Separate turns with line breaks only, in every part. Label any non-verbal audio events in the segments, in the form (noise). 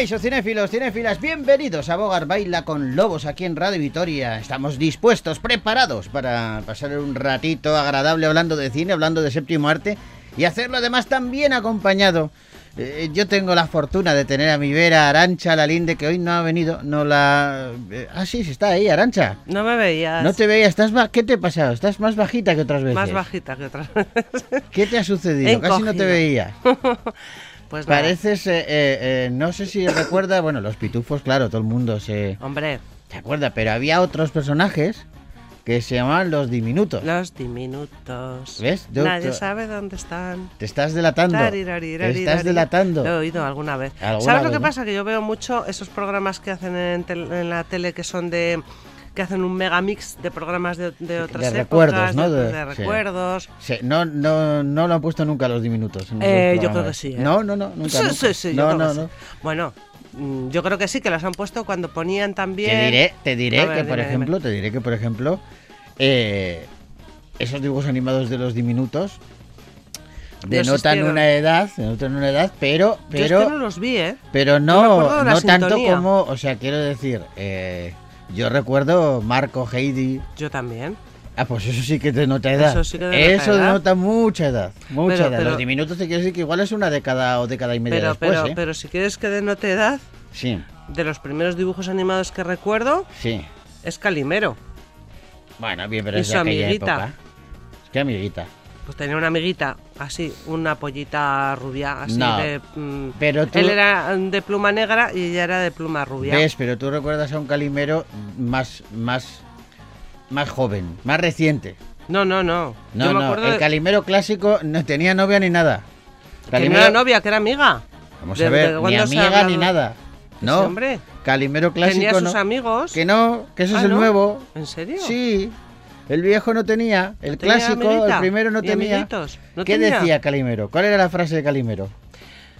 Caixo, cinéfilos, cinéfilas, bienvenidos a Bogar Baila con Lobos aquí en Radio Vitoria. Estamos dispuestos, preparados para pasar un ratito agradable hablando de cine, hablando de séptimo arte y hacerlo además también acompañado. Eh, yo tengo la fortuna de tener a mi vera Arancha Lalinde, que hoy no ha venido, no la... eh, ah, sí, sí está ahí, Arancha.
No me veías.
No te veía, estás ba- ¿qué te ha pasado? Estás más bajita que otras veces.
Más bajita que otras veces.
¿Qué te ha sucedido? Casi no te veía. (laughs)
Pues.
Pareces, eh, eh, no sé si recuerda, bueno, los pitufos, claro, todo el mundo se,
Hombre,
se acuerda, pero había otros personajes que se llamaban los diminutos.
los diminutos.
¿Ves? Yo-
Nadie
yo-
sabe dónde están.
Te estás delatando. Te estás delatando.
Lo he oído alguna vez.
Alguna
¿Sabes lo que
¿no?
pasa? Que yo veo mucho esos programas que hacen en la tele que son de que hacen un megamix de programas de, de otras
de
épocas,
recuerdos, ¿no?
de,
De-
de
sí.
recuerdos.
Sí, no, no, no lo han puesto nunca los diminutos. en
Eh, yo creo que sí, ¿eh?
No, no, no, nunca.
sí,
nunca.
sí, sí, yo
no,
creo
no,
que sí.
no.
Bueno, mm, yo creo que sí, que las han puesto cuando ponían también...
Te diré, te diré
ver,
que, por
dime,
ejemplo,
dime.
te diré que, por ejemplo, eh, esos dibujos animados de los diminutos denotan
existieron.
una edad, denotan una edad, pero,
Yo es
pero,
que no los vi, ¿eh?
pero
Yo
no,
la
no tanto como, o sea, quiero decir, eh, yo recuerdo Marco, Heidi.
Yo también.
Ah, pues eso sí que denota edad.
Eso sí que denota
Eso
edad.
denota mucha edad, mucha
Pero-
edad.
pero-
los diminutos te quiero decir que igual es una década o década y media
Pero,
después,
pero,
¿eh?
pero si quieres que denote edad,
Sí,
de los primeros dibujos animados que recuerdo,
sí.
es Calimero.
Bueno, bien, pero
Y
es de
su
aquella
amiguita.
época. Que amiguita.
Pues tenía una amiguita, así, una pollita rubia, así
No,
de... mm,
pero tú-
Él era de pluma negra y ella era de pluma rubia.
¿Ves? Pero tú recuerdas a un Calimero más, más, más joven, más reciente.
No, no, no.
No,
Yo me
no, el
de-
Calimero clásico no tenía novia ni nada.
no era novia, que era amiga.
Vamos
¿De-
a ver, ni amiga ni nada. No,
hombre.
Calimero clásico
Tenía sus
no.
amigos.
Que no, que eso
Ah,
es el
¿no?
nuevo.
¿En serio?
Sí. El viejo no tenía, el
¿Tenía
clásico,
amiguita?
el primero no
¿Y
tenía. ¿Qué
tenía?
decía Calimero? ¿Cuál era la frase de Calimero?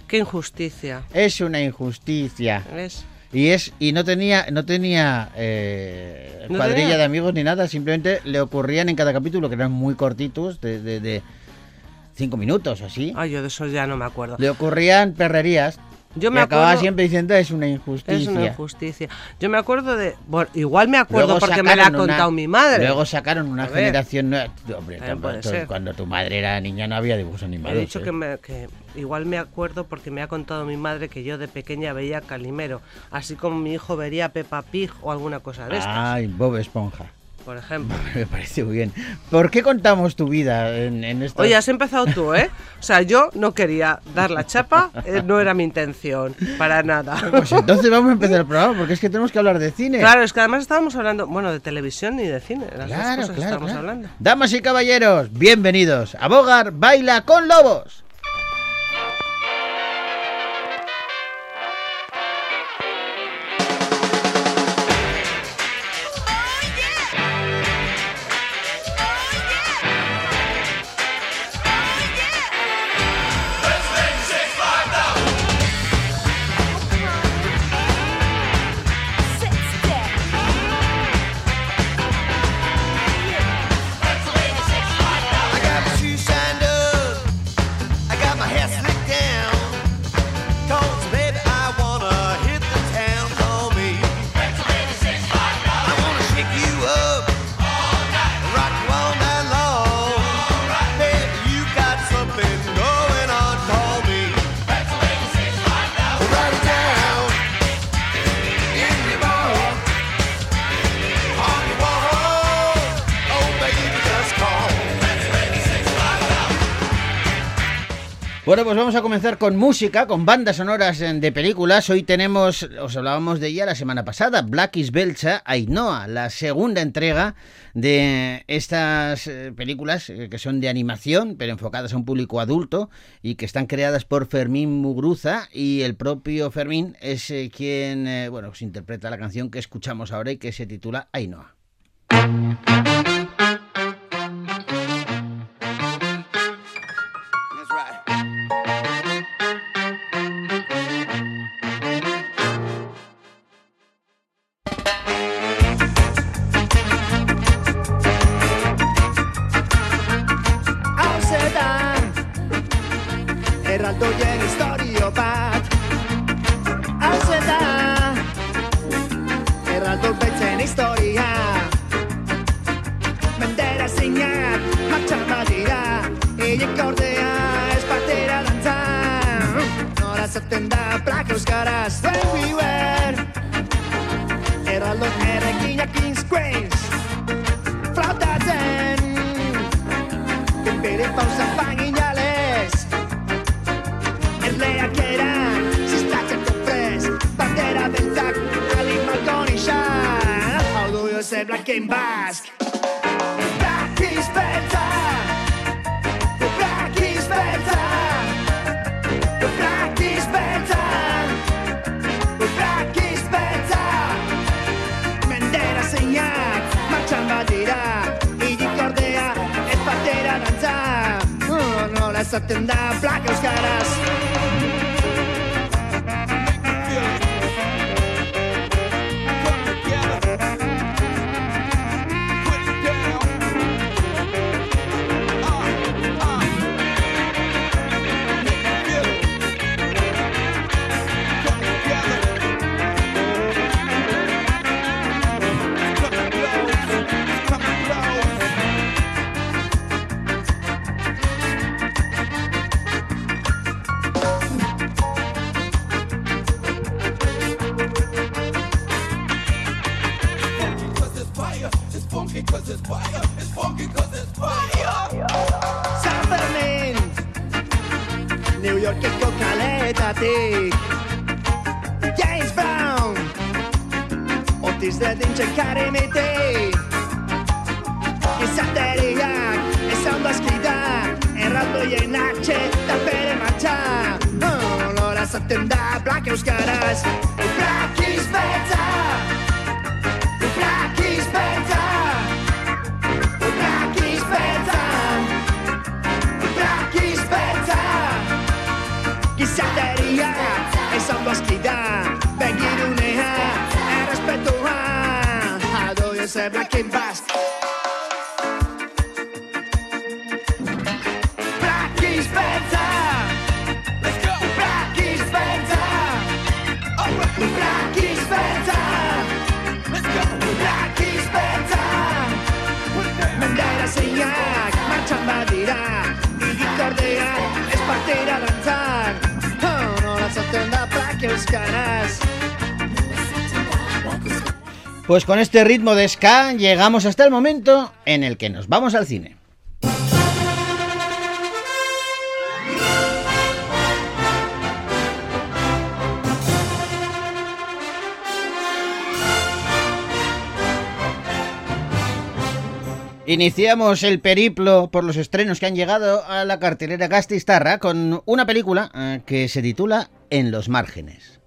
Qué injusticia.
Es una injusticia.
¿Ves?
Y es y no tenía no tenía eh,
¿No
cuadrilla
tenía?
de amigos ni nada, simplemente le ocurrían en cada capítulo que eran muy cortitos de, de, de cinco minutos o así.
Ay, yo de eso ya no me acuerdo.
Le ocurrían perrerías.
Yo
y
me
acababa
acuerdo...
siempre diciendo es una injusticia.
Es una injusticia. Yo me acuerdo de. Bueno, igual me acuerdo
Luego
porque me la ha
sacaron una-
contado mi madre.
Luego sacaron una generación nueva. Hombre,
ser.
cuando tu madre era niña no había dibujos animados.
He dicho
¿eh?
que, me- que igual me acuerdo porque me ha contado mi madre que yo de pequeña veía Calimero, así como mi hijo vería Peppa Pig o alguna cosa de estas,
Ay, Bob Esponja.
Por ejemplo. (laughs)
Me parece muy bien. ¿Por qué contamos tu vida en, en esta
Oye, has empezado tú, ¿eh? O sea, yo no quería dar la chapa, eh, no era mi intención, para nada. (laughs)
Pues entonces vamos a empezar el programa porque es que tenemos que hablar de cine.
Claro, es que además estábamos hablando, bueno, de televisión y de cine, las
Claro,
dos cosas
claro,
estamos
claro.
hablando.
Damas y caballeros, bienvenidos a Bogar Baila con Lobos. Bueno, pues vamos a comenzar con música, con bandas sonoras eh, de películas. Hoy tenemos, os hablábamos de ella la semana pasada, Black is Belcha, Ainhoa, la segunda entrega de estas eh, películas eh, que son de animación, pero enfocadas a un público adulto y que están creadas por Fermín Mugruza y el propio Fermín es quien, bueno, pues interpreta la canción que escuchamos ahora y que se titula Ainhoa.
izaten da plaka euskaraz. James e is brown. Ott is redin csak KMT. Gizateriak, ez ondo askida, erraldoien atxe, eta bere matxa. Honora oh, zaten da, black euskaraz, black is better. recebe aqui embaixo.
Pues con este ritmo de ska llegamos hasta el momento en el que nos vamos al cine. Iniciamos el periplo por los estrenos que han llegado a la cartelera Gastistarra con una película eh, que se titula En los márgenes.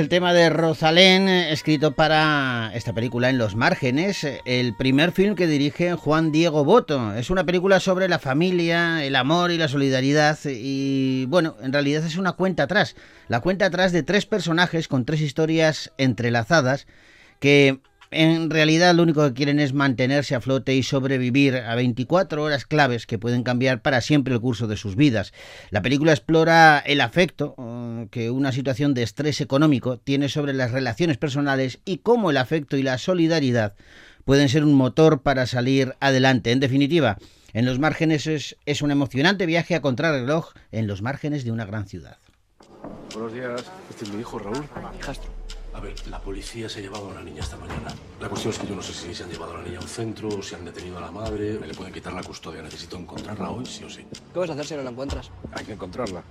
El
tema de Rosalén, eh, escrito para esta película En los márgenes, eh, el primer film que dirige Juan Diego Boto. Es una película sobre la familia, el amor y la solidaridad y bueno, en realidad es una cuenta atrás, la cuenta atrás de tres personajes con tres historias entrelazadas que en realidad lo único que quieren es mantenerse a flote y sobrevivir a 24 horas claves que pueden cambiar para siempre el curso de sus vidas. La película explora el afecto eh, que una situación de estrés económico tiene sobre las relaciones personales y cómo el afecto y la solidaridad pueden ser un motor para salir adelante. En definitiva, en los márgenes es, es un emocionante viaje a contrarreloj en los márgenes de una gran ciudad.
Buenos días, este es mi hijo Raúl.
Hijastro. A ver, la policía se ha llevado a una niña esta mañana. La cuestión es que yo no sé si se han llevado a la niña a un centro, o si han detenido a la madre, me le pueden quitar la custodia. Necesito encontrarla hoy, sí o sí.
¿Qué vas a hacer si no la encuentras?
Hay que encontrarla.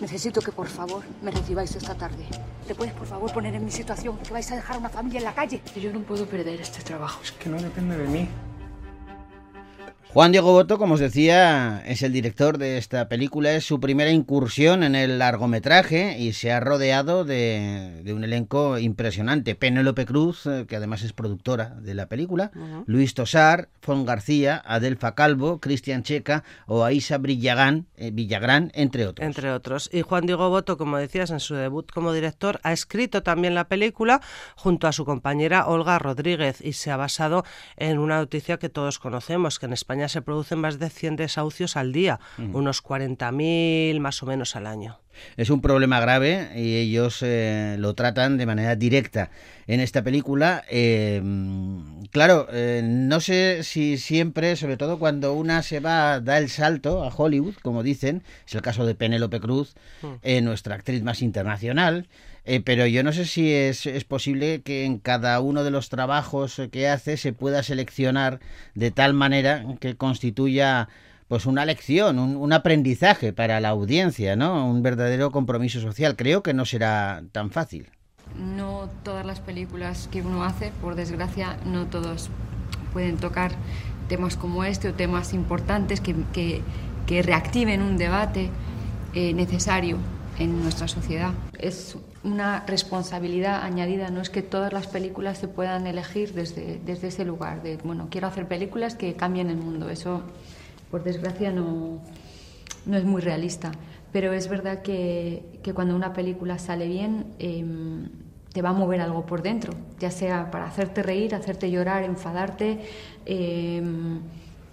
Necesito que por favor me recibáis esta tarde. ¿Te puedes por favor poner en mi situación? Que vais a dejar una familia en la calle.
Yo no puedo perder este trabajo.
Es que no depende de mí.
Juan Diego Boto, como os decía, es el director de esta película, es su primera incursión en el largometraje y se ha rodeado de, de un elenco impresionante. Penélope Cruz, eh, que además es productora de la película, Luis Tosar, Fon García, Adelfa Calvo, Cristian Checa o Aisa Villagán, eh, Villagrán, entre otros.
Entre otros. Y Juan Diego Boto, como decías, en su debut como director, ha escrito también la película junto a su compañera Olga Rodríguez y se ha basado en una noticia que todos conocemos, que en España se producen más de 100 desahucios al día, unos 40.000 más o menos al año.
Es un problema grave y ellos eh, lo tratan de manera directa en esta película. Eh, claro, eh, no sé si siempre, sobre todo cuando una se va, da el salto a Hollywood, como dicen, es el caso de Penélope Cruz, eh, nuestra actriz más internacional. Eh, pero yo no sé si es, es posible que en cada uno de los trabajos que hace se pueda seleccionar de tal manera que constituya pues una lección, un, un aprendizaje para la audiencia, ¿no? Un verdadero compromiso social. Creo que no será tan fácil.
No todas las películas que uno hace, por desgracia, no todos pueden tocar temas como este o temas importantes que, que- que reactiven un debate eh, necesario en nuestra sociedad. Es una responsabilidad añadida, no es que todas las películas se puedan elegir desde, desde ese lugar, de, bueno, quiero hacer películas que cambien el mundo. Eso, por desgracia, no, no es muy realista. Pero es verdad que, que cuando una película sale bien, em, te va a mover algo por dentro, ya sea para hacerte reír, hacerte llorar, enfadarte, em,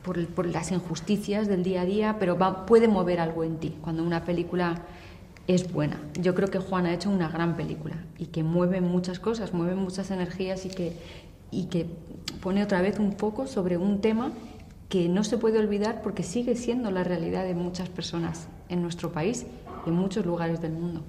por, por las injusticias del día a día, pero va- puede mover algo en ti cuando una película es buena. Yo creo que Juan ha hecho una gran película y que mueve muchas cosas, mueve muchas energías y que, y que pone otra vez un foco sobre un tema que no se puede olvidar porque sigue siendo la realidad de muchas personas en nuestro país y en muchos lugares del mundo.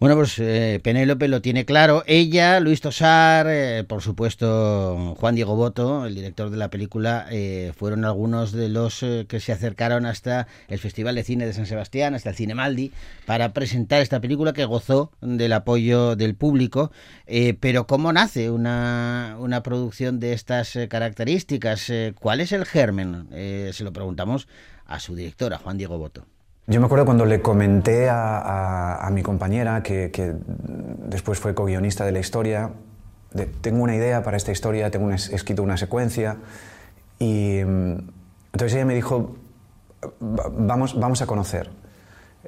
Bueno, pues eh, Penélope lo tiene claro. Ella, Luis Tosar, eh, por supuesto Juan Diego Boto, el director de la película, eh, fueron algunos de los eh, que se acercaron hasta el Festival de Cine de San Sebastián, hasta el Cine Maldi, para presentar esta película que gozó del apoyo del público. Eh, pero ¿cómo nace una, una producción de estas características? ¿Cuál es el germen? Se lo preguntamos a su directora, Juan Diego Boto.
Yo me acuerdo cuando le comenté a, a- mi compañera, que, que después fue co-guionista de la historia, tengo una idea para esta historia, tengo escrito una secuencia, y mm, entonces ella me dijo, "Va- vamos, vamos a conocer.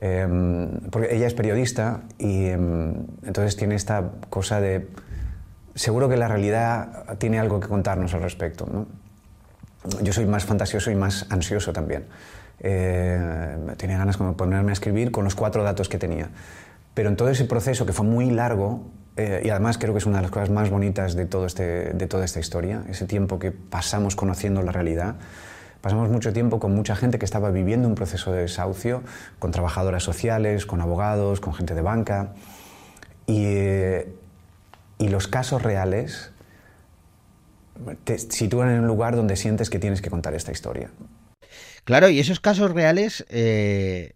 Em, porque ella es periodista y em, entonces tiene esta cosa de, seguro que la realidad tiene algo que contarnos al respecto. ¿no? Yo soy más fantasioso y más ansioso también. Eh, tenía ganas como de ponerme a escribir con los cuatro datos que tenía. Pero en todo ese proceso, que fue muy largo, eh, y además creo que es una de las cosas más bonitas de, todo este, de toda esta historia, ese tiempo que pasamos conociendo la realidad, pasamos mucho tiempo con mucha gente que estaba viviendo un proceso de desahucio, con trabajadoras sociales, con abogados, con gente de banca, y, eh, y los casos reales te sitúan en un lugar donde sientes que tienes que contar esta historia.
Claro, y esos casos reales eh,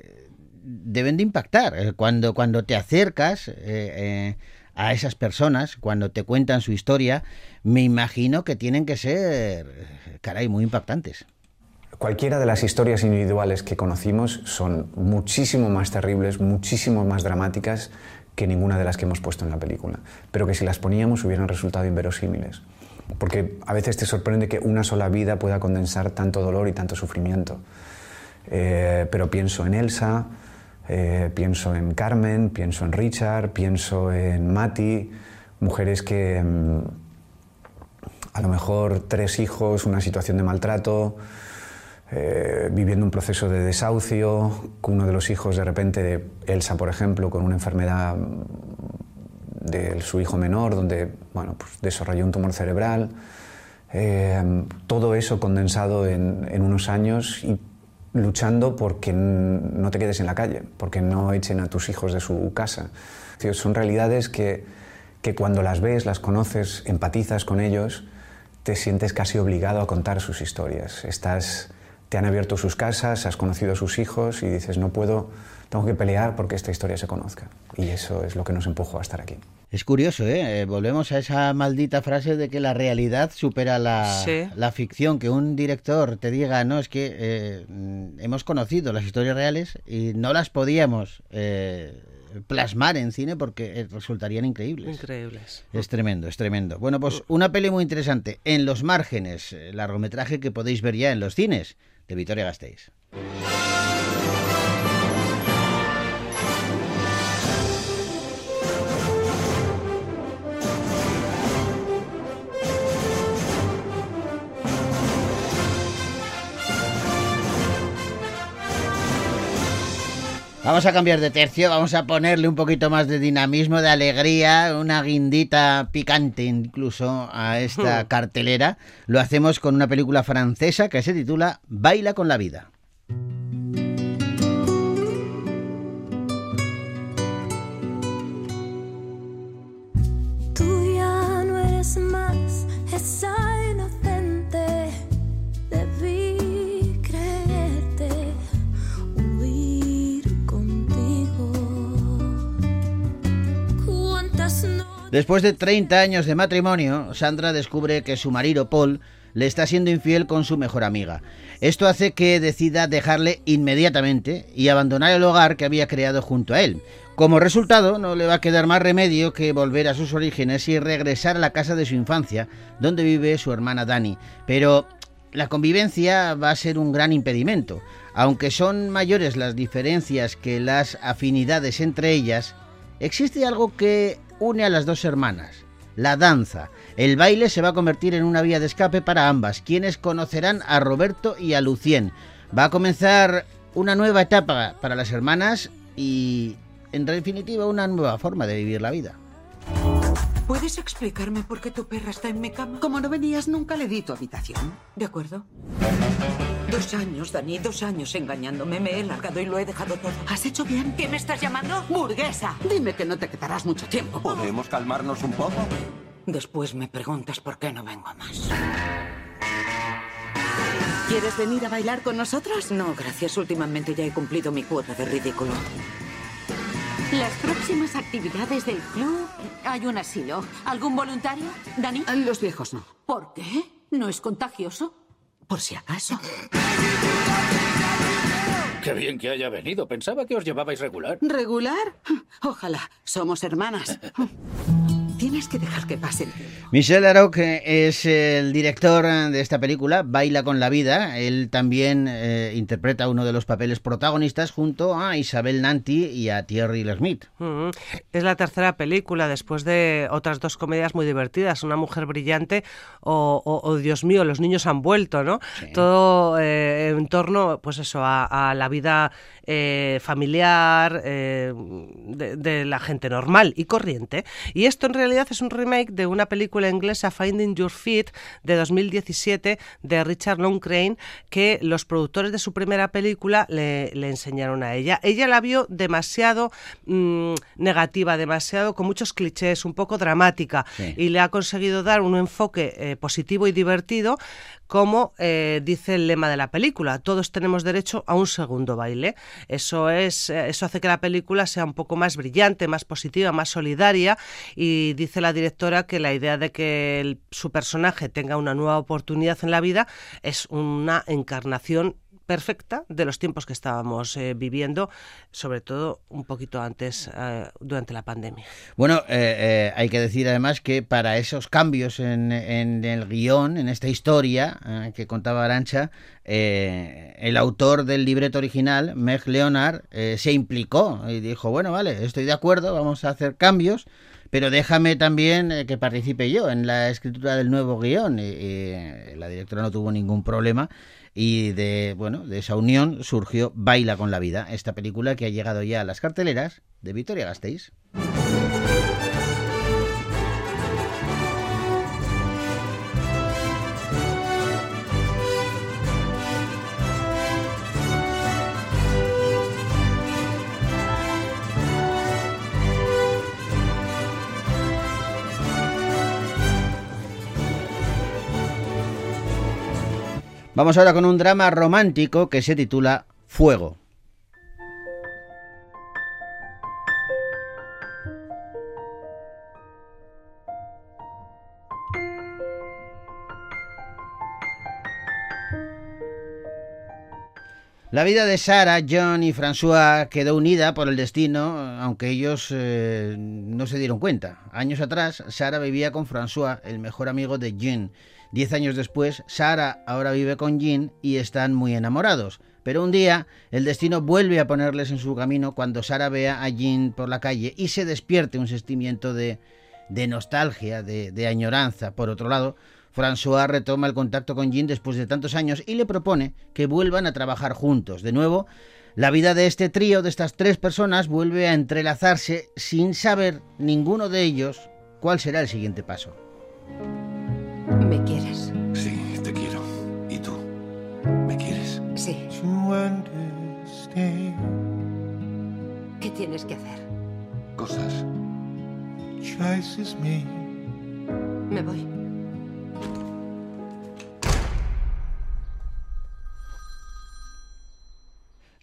deben de impactar. Eh, Cuando, cuando te acercas eh, a esas personas, cuando te cuentan su historia, me imagino que tienen que ser, caray, muy impactantes.
Cualquiera de las historias individuales que conocimos son muchísimo más terribles, muchísimo más dramáticas que ninguna de las que hemos puesto en la película, pero que si las poníamos hubieran resultado inverosímiles. Porque a veces te sorprende que una sola vida pueda condensar tanto dolor y tanto sufrimiento. Eh, pero pienso en Elsa, eh, pienso en Carmen, pienso en Richard, pienso en Mati, mujeres que mm, a lo mejor tres hijos, una situación de maltrato, eh, viviendo un proceso de desahucio, uno de los hijos de repente, Elsa por ejemplo, con una enfermedad de su hijo menor, donde bueno, pues desarrolló un tumor cerebral. Eh, todo eso condensado en, en unos años y luchando porque no te quedes en la calle, porque no echen a tus hijos de su casa. Son realidades que, que cuando las ves, las conoces, empatizas con ellos, te sientes casi obligado a contar sus historias. Estás, te han abierto sus casas, has conocido a sus hijos y dices, no puedo, tengo que pelear porque esta historia se conozca. Y eso es lo que nos empujó a estar aquí.
Es curioso, ¿eh? Eh, Volvemos a esa maldita frase de que la realidad supera la,
Sí.
la ficción. Que un director te diga, no, es que eh, mm, hemos conocido las historias reales y no las podíamos eh, plasmar en cine porque resultarían increíbles.
Increíbles.
Es tremendo, es tremendo. Bueno, pues una peli muy interesante. En los márgenes, largometraje que podéis ver ya en los cines de Vitoria Gasteiz. Vamos a cambiar de tercio, vamos a ponerle un poquito más de dinamismo, de alegría, una guindita picante incluso a esta cartelera. Lo hacemos con una película francesa que se titula Baila con la vida. Después de 30 años de matrimonio, Sandra descubre que su marido Paul le está siendo infiel con su mejor amiga. Esto hace que decida dejarle inmediatamente y abandonar el hogar que había creado junto a él. Como resultado, no le va a quedar más remedio que volver a sus orígenes y regresar a la casa de su infancia, donde vive su hermana Dani. Pero la convivencia va a ser un gran impedimento. Aunque son mayores las diferencias que las afinidades entre ellas, existe algo que une a las dos hermanas, la danza. El baile se va a convertir en una vía de escape para ambas, quienes conocerán a Roberto y a Lucien. Va a comenzar una nueva etapa para las hermanas y, en definitiva, una nueva forma de vivir la vida.
¿Puedes explicarme por qué tu perra está en mi cama? Como no venías, nunca le di tu habitación. ¿De acuerdo? Dos años, Dani, dos años engañándome. Me he largado y lo he dejado todo. ¿Has hecho bien? ¿Qué me estás llamando? ¡Burguesa! Dime que no te quedarás mucho tiempo.
¿Podemos calmarnos un poco?
Después me preguntas por qué no vengo más. ¿Quieres venir a bailar con nosotros? No, gracias. Últimamente ya he cumplido mi cuota de ridículo.
Las próximas actividades del club. Hay un asilo. ¿Algún voluntario, Dani?
Los viejos no.
¿Por qué? ¿No es contagioso?
Por si acaso.
Qué bien que haya venido. Pensaba que os llevabais regular.
¿Regular? Ojalá. Somos hermanas. (laughs) Tienes que dejar que pase el tiempo.
Michel Larocque es el director de esta película, Baila con la vida. Él también eh, interpreta uno de los papeles protagonistas junto a Isabel Nanty y a Thierry Lhermitte.
Mm, Es la tercera película después de otras dos comedias muy divertidas, Una mujer brillante o, o- o, Dios mío, los niños han vuelto, ¿no? Todo eh, en torno, pues eso, a, a la vida eh, familiar eh, de, de la gente normal y corriente. Y esto en realidad es un remake de una película inglesa, Finding Your Feet, de 2017, de Richard Longcrane, que los productores de su primera película le, le enseñaron a ella. Ella la vio demasiado mm, negativa, demasiado con muchos clichés, un poco dramática,
Sí.
y le ha conseguido dar un enfoque eh, positivo y divertido, como eh, dice el lema de la película, todos tenemos derecho a un segundo baile. Eso es, eh, eso hace que la película sea un poco más brillante, más positiva, más solidaria y dice la directora que la idea de que su personaje tenga una nueva oportunidad en la vida es una encarnación perfecta de los tiempos que estábamos eh, viviendo, sobre todo un poquito antes, eh, durante la pandemia.
Bueno, eh, hay que decir además que para esos cambios en, en el guion, en esta historia que contaba Arancha, el autor del libreto original, Meg Leonard, se implicó y dijo, bueno, vale, estoy de acuerdo, vamos a hacer cambios, pero déjame también que participe yo en la escritura del nuevo guion. Y la directora no tuvo ningún problema y de, bueno, de esa unión surgió Baila con la vida, esta película que ha llegado ya a las carteleras de Vitoria Gasteiz. Vamos ahora con un drama romántico que se titula Fuego. La vida de Sara, John y François quedó unida por el destino, aunque ellos eh, no se dieron cuenta. Años atrás, Sara vivía con François, el mejor amigo de Jean. Diez años después, Sara ahora vive con Jean y están muy enamorados. Pero un día, el destino vuelve a ponerles en su camino cuando Sara vea a Jean por la calle y se despierte un sentimiento de, de nostalgia, de, de añoranza. Por otro lado, François retoma el contacto con Jean después de tantos años y le propone que vuelvan a trabajar juntos. De nuevo, la vida de este trío, de estas tres personas, vuelve a entrelazarse sin saber ninguno de ellos cuál será el siguiente paso.
¿Me quieres?
Sí, te quiero. ¿Y tú? ¿Me quieres?
Sí. ¿Qué tienes que hacer?
Cosas.
Me voy.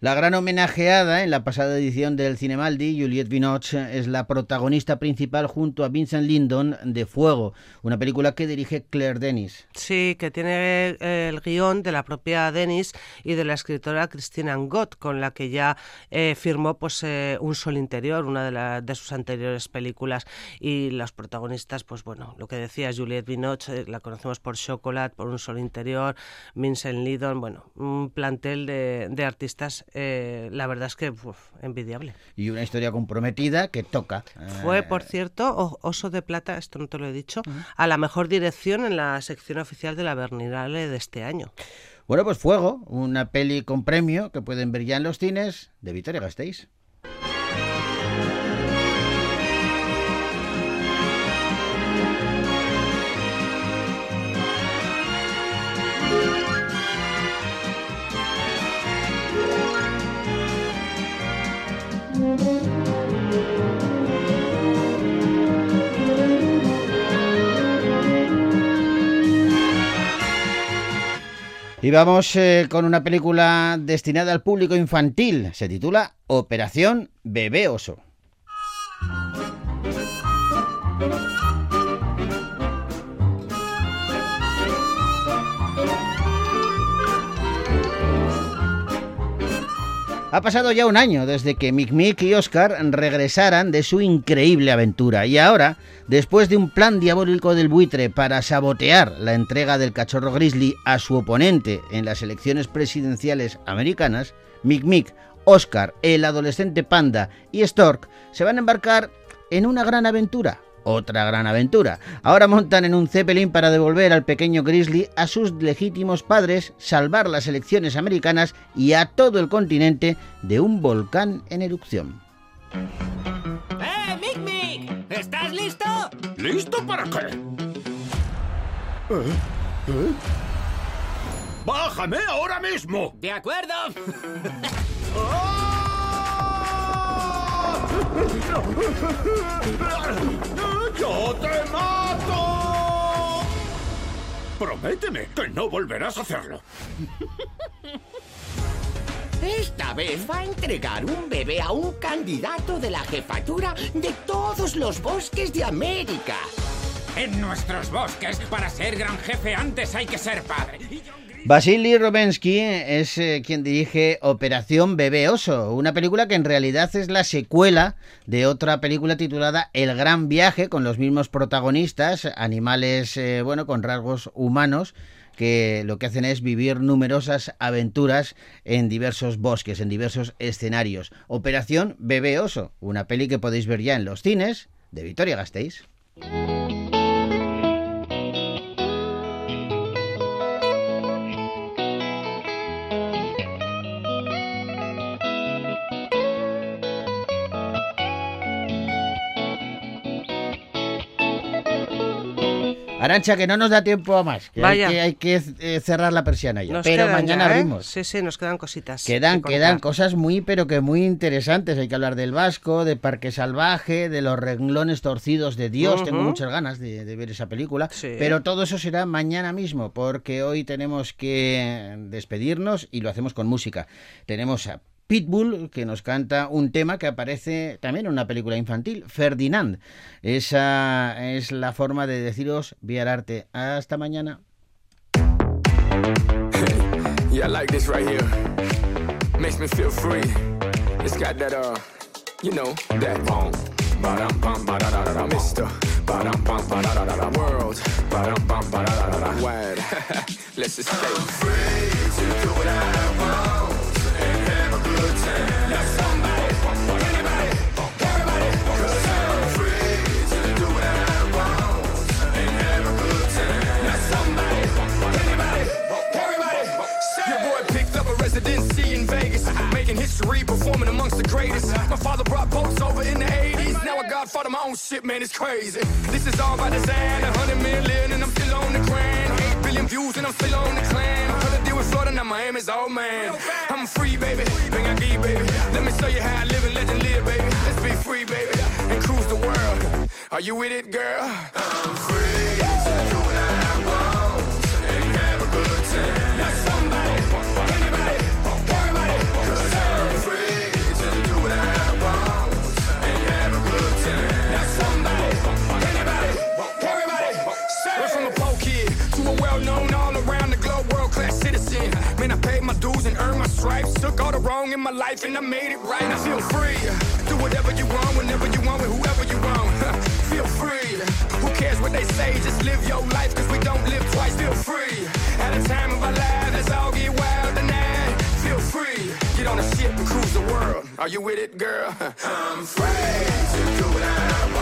La gran homenajeada en la pasada edición del Cinemaldi, Juliette Binoche, es la protagonista principal junto a Vincent Lindon de Fuego, una película que dirige Claire Denis.
Sí, que tiene eh, el guion de la propia Denis y de la escritora Christine Angot, con la que ya eh, firmó pues eh, Un Sol Interior, una de, la- de sus anteriores películas. Y los protagonistas, pues bueno, lo que decía Juliette Binoche, la conocemos por Chocolate, por Un Sol Interior, Vincent Lindon, bueno, un plantel de, de artistas, eh, la verdad es que uf, envidiable.
Y una historia comprometida que toca.
Fue,
eh,
por cierto, Oso de Plata, esto no te lo he dicho, a la mejor dirección en la sección oficial de la Berlinale de este año.
Bueno, pues Fuego, una peli con premio que pueden ver ya en los cines de Vitoria Gasteiz. Y vamos eh, con una película destinada al público infantil. Se titula Operación Bebé Oso. Ha pasado ya un año desde que Mick Mick y Oscar regresaran de su increíble aventura y ahora, después de un plan diabólico del buitre para sabotear la entrega del cachorro grizzly a su oponente en las elecciones presidenciales americanas, Mick Mick, Oscar, el adolescente panda y Stork se van a embarcar en una gran aventura. Otra gran aventura. Ahora montan en un Zeppelin para devolver al pequeño Grizzly a sus legítimos padres, salvar las elecciones americanas y a todo el continente de un volcán en erupción.
¡Eh, Mick Mick! ¿Estás listo?
¿Listo para qué? ¡Bájame ahora mismo!
De acuerdo. (laughs) (laughs)
¡Yo te mato! Prométeme que no volverás a hacerlo.
Esta vez va a entregar un bebé a un candidato de la jefatura de todos los bosques de América.
En nuestros bosques, para ser gran jefe antes hay que ser padre.
Vasily Robensky es eh, quien dirige Operación Bebé Oso, una película que en realidad es la secuela de otra película titulada El Gran Viaje, con los mismos protagonistas, animales, eh, bueno, con rasgos humanos, que lo que hacen es vivir numerosas aventuras en diversos bosques, en diversos escenarios. Operación Bebé Oso, una peli que podéis ver ya en los cines de Vitoria Gasteiz. Arancha, que no nos da tiempo a más. Que
Vaya.
Hay que, hay que, eh, cerrar la persiana ya.
Nos
pero mañana
ya, ¿eh?
abrimos.
Sí, sí, nos quedan cositas.
Quedan,
que
quedan cosas muy, pero que muy interesantes. Hay que hablar del Vasco, de Parque Salvaje, de los renglones torcidos de Dios. Tengo muchas ganas de, de ver esa película.
Sí.
Pero todo eso será mañana mismo, porque hoy tenemos que despedirnos y lo hacemos con música. Tenemos a Pitbull, que nos canta un tema que aparece también en una película infantil, Ferdinand. Esa es la forma de deciros vía arte. Hasta mañana. (laughs)
Yeah, I like this right here. makes me feel free. It's got that, uh, you know, that boom. Ba-dum bum ba da da da da Mister Ba-dum bum ba da da da da World Ba-dum bum ba da da da da Wide (laughs) Let's just stay free to do what I making performing amongst the greatest. My father brought boats over in the 80s. Now I godfather my own shit, man, it's crazy. This is all by design, a hundred million, and I'm still on the grind. Eight billion views, and I'm still on the climb. Couldn't deal with Florida, now Miami's all man. I'm free, baby, bring I give, baby. Let me show you how I live and legend live, baby. Let's be free, baby, and cruise the world. Are you with it, girl? I'm free Are you with it, girl? (laughs) I'm free to do what I want.